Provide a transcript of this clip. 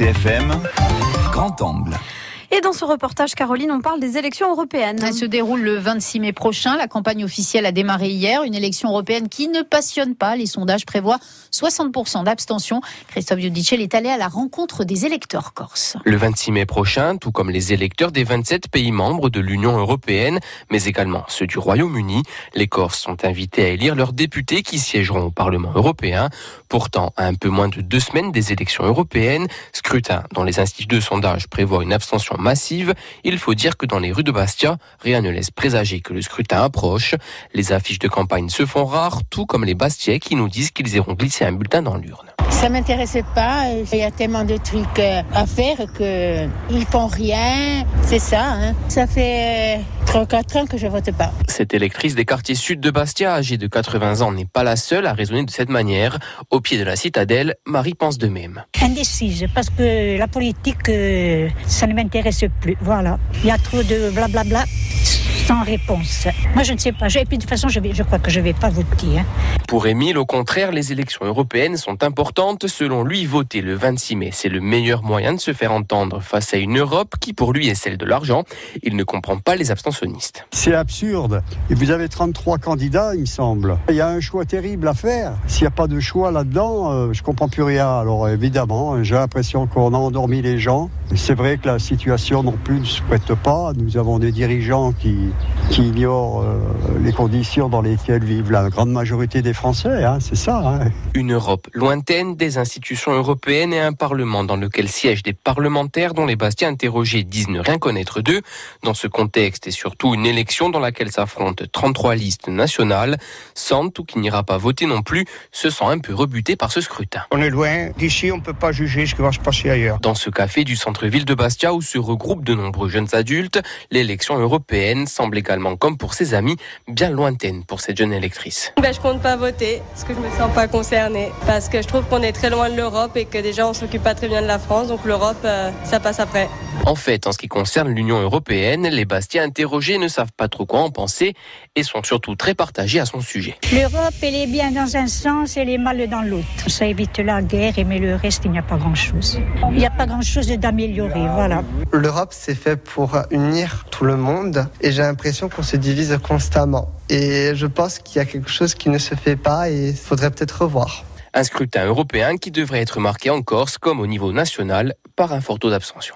RCFM, grand angle. Et dans ce reportage, Caroline, on parle des élections européennes. Elle se déroule le 26 mai prochain. La campagne officielle a démarré hier. Une élection européenne qui ne passionne pas. Les sondages prévoient 60% d'abstention. Christophe Giudicelli est allé à la rencontre des électeurs corses. Le 26 mai prochain, tout comme les électeurs des 27 pays membres de l'Union européenne, mais également ceux du Royaume-Uni, les Corses sont invités à élire leurs députés qui siégeront au Parlement européen. Pourtant, à un peu moins de deux semaines des élections européennes, scrutin dont les instituts de sondage prévoient une abstention massive, il faut dire que dans les rues de Bastia, rien ne laisse présager que le scrutin approche. Les affiches de campagne se font rares, tout comme les Bastiais qui nous disent qu'ils iront glisser un bulletin dans l'urne. Ça m'intéressait pas. Il y a tellement de trucs euh, à faire que ils font rien. C'est ça. Hein. Ça fait 3-4 ans que je vote pas. Cette électrice des quartiers sud de Bastia, âgée de 80 ans, n'est pas la seule à raisonner de cette manière. Au pied de la citadelle, Marie pense de même. Indécise, parce que la politique, euh, ça ne m'intéresse plus. Voilà. Il y a trop de blablabla sans réponse. Moi, je ne sais pas. Et puis, de toute façon, je, vais, je crois que je ne vais pas voter. Hein. Pour Émile, au contraire, les élections européennes sont importantes. Selon lui, voter le 26 mai, c'est le meilleur moyen de se faire entendre face à une Europe qui, pour lui, est celle de l'argent. Il ne comprend pas les abstentionnistes. C'est absurde. Et vous avez 33 candidats, il me semble. Il y a un choix terrible à faire. S'il n'y a pas de choix là-dedans, euh, je comprends plus rien. Alors, évidemment, j'ai l'impression qu'on a endormi les gens. C'est vrai que la situation non plus ne se prête pas. Nous avons des dirigeants qui, qui ignorent euh, les conditions dans lesquelles vivent la grande majorité des Français. Hein, c'est ça. Hein. Une Europe lointaine, des institutions européennes et un Parlement dans lequel siègent des parlementaires dont les Bastiens interrogés disent ne rien connaître d'eux. Dans ce contexte et surtout une élection dans laquelle s'affrontent 33 listes nationales, Santou, qui n'ira pas voter non plus, se sent un peu rebuté par ce scrutin. On est loin. D'ici, on ne peut pas juger ce qui va se passer ailleurs. Dans ce café du centre-ville de Bastia où se regroupent de nombreux jeunes adultes, l'élection européenne semble également, comme pour ses amis, bien lointaine pour cette jeune électrice. Ben, je compte pas voter parce que je me sens pas concernée. Parce que je trouve qu'on est très loin de l'Europe et que déjà on s'occupe pas très bien de la France. Donc l'Europe, euh, ça passe après. En fait, en ce qui concerne l'Union européenne, les Bastiens interrogés ne savent pas trop quoi en penser et sont surtout très partagés à son sujet. L'Europe, elle est bien dans un sens, elle est mal dans l'autre. Ça évite la guerre, mais le reste, il n'y a pas grand-chose. Il n'y a pas grand-chose d'améliorer, voilà. L'Europe, c'est fait pour unir tout le monde et j'ai l'impression qu'on se divise constamment. Et je pense qu'il y a quelque chose qui ne se fait pas et il faudrait peut-être revoir. Un scrutin européen qui devrait être marqué en Corse comme au niveau national par un fort taux d'abstention.